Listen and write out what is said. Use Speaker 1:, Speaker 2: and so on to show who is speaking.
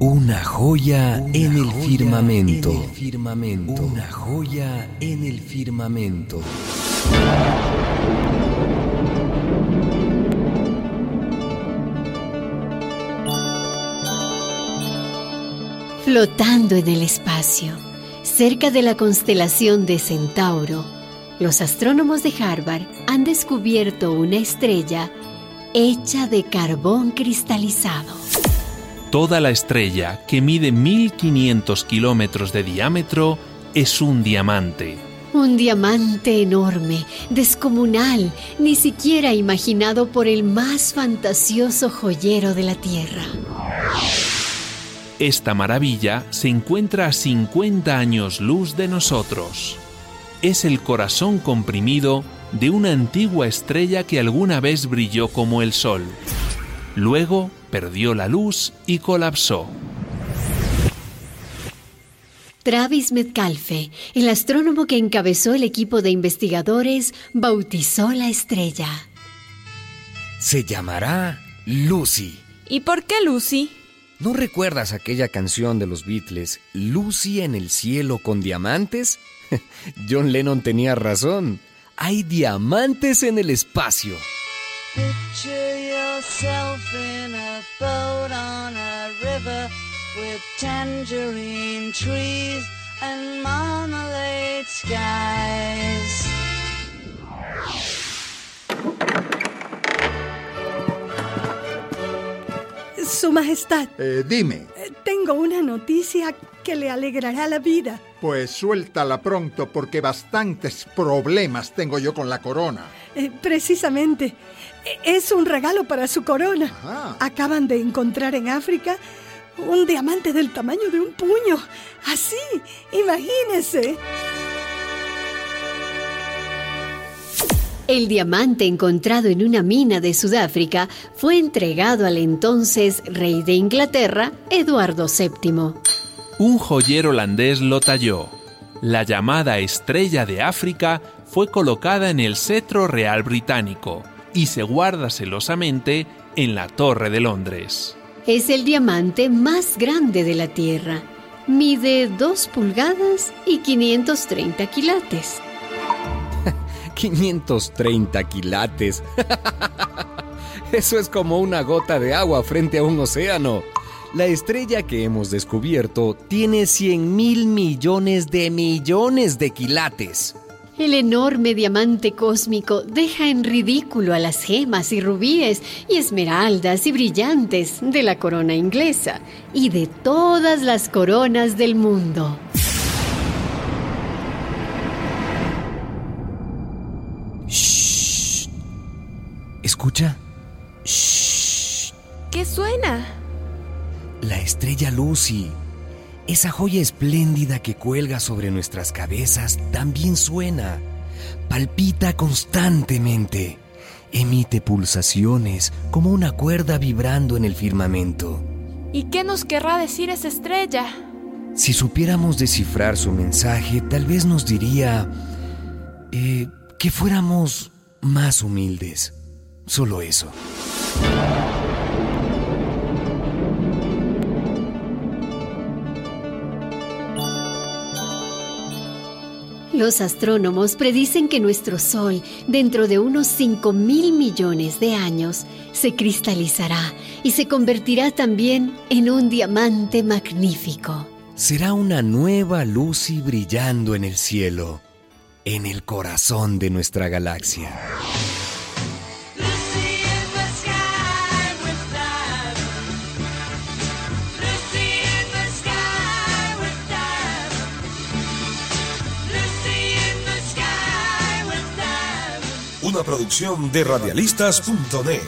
Speaker 1: Una joya en el firmamento. Una joya en el firmamento.
Speaker 2: Flotando en el espacio, cerca de la constelación de Centauro, los astrónomos de Harvard han descubierto una estrella hecha de carbón cristalizado.
Speaker 3: Toda la estrella, que mide 1500 kilómetros de diámetro, es un diamante.
Speaker 2: Un diamante enorme, descomunal, ni siquiera imaginado por el más fantasioso joyero de la Tierra.
Speaker 3: Esta maravilla se encuentra a 50 años luz de nosotros. Es el corazón comprimido de una antigua estrella que alguna vez brilló como el Sol. Luego perdió la luz y colapsó.
Speaker 2: Travis Metcalfe, el astrónomo que encabezó el equipo de investigadores, bautizó la estrella.
Speaker 1: Se llamará Lucy.
Speaker 4: ¿Y por qué Lucy?
Speaker 1: ¿No recuerdas aquella canción de los Beatles, Lucy en el cielo con diamantes? John Lennon tenía razón. Hay diamantes en el espacio.
Speaker 5: Picture yourself in a boat on a river with tangerine trees and marmalade skies.
Speaker 6: Su Majestad,
Speaker 7: Eh, dime,
Speaker 6: eh, tengo una noticia que le alegrará la vida.
Speaker 7: pues suéltala pronto porque bastantes problemas tengo yo con la corona.
Speaker 6: Eh, precisamente, es un regalo para su corona.
Speaker 7: Ajá.
Speaker 6: Acaban de encontrar en África un diamante del tamaño de un puño. Así, imagínese.
Speaker 2: El diamante encontrado en una mina de Sudáfrica fue entregado al entonces rey de Inglaterra, Eduardo VII.
Speaker 3: Un joyero holandés lo talló. La llamada Estrella de África fue colocada en el cetro real británico y se guarda celosamente en la Torre de Londres.
Speaker 2: Es el diamante más grande de la Tierra. Mide 2 pulgadas y 530 quilates.
Speaker 1: 530 quilates. Eso es como una gota de agua frente a un océano. La estrella que hemos descubierto tiene 100 mil millones de millones de quilates.
Speaker 2: El enorme diamante cósmico deja en ridículo a las gemas y rubíes y esmeraldas y brillantes de la corona inglesa y de todas las coronas del mundo.
Speaker 1: ¿Escucha?
Speaker 4: ¿Qué suena?
Speaker 1: La estrella Lucy. Esa joya espléndida que cuelga sobre nuestras cabezas también suena. Palpita constantemente. Emite pulsaciones como una cuerda vibrando en el firmamento.
Speaker 4: ¿Y qué nos querrá decir esa estrella?
Speaker 1: Si supiéramos descifrar su mensaje, tal vez nos diría eh, que fuéramos más humildes. Solo eso.
Speaker 2: Los astrónomos predicen que nuestro Sol, dentro de unos 5 mil millones de años, se cristalizará y se convertirá también en un diamante magnífico.
Speaker 1: Será una nueva Lucy brillando en el cielo, en el corazón de nuestra galaxia.
Speaker 8: Producción de radialistas.net.